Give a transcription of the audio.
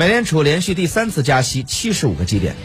美联储连续第三次加息七十五个基点。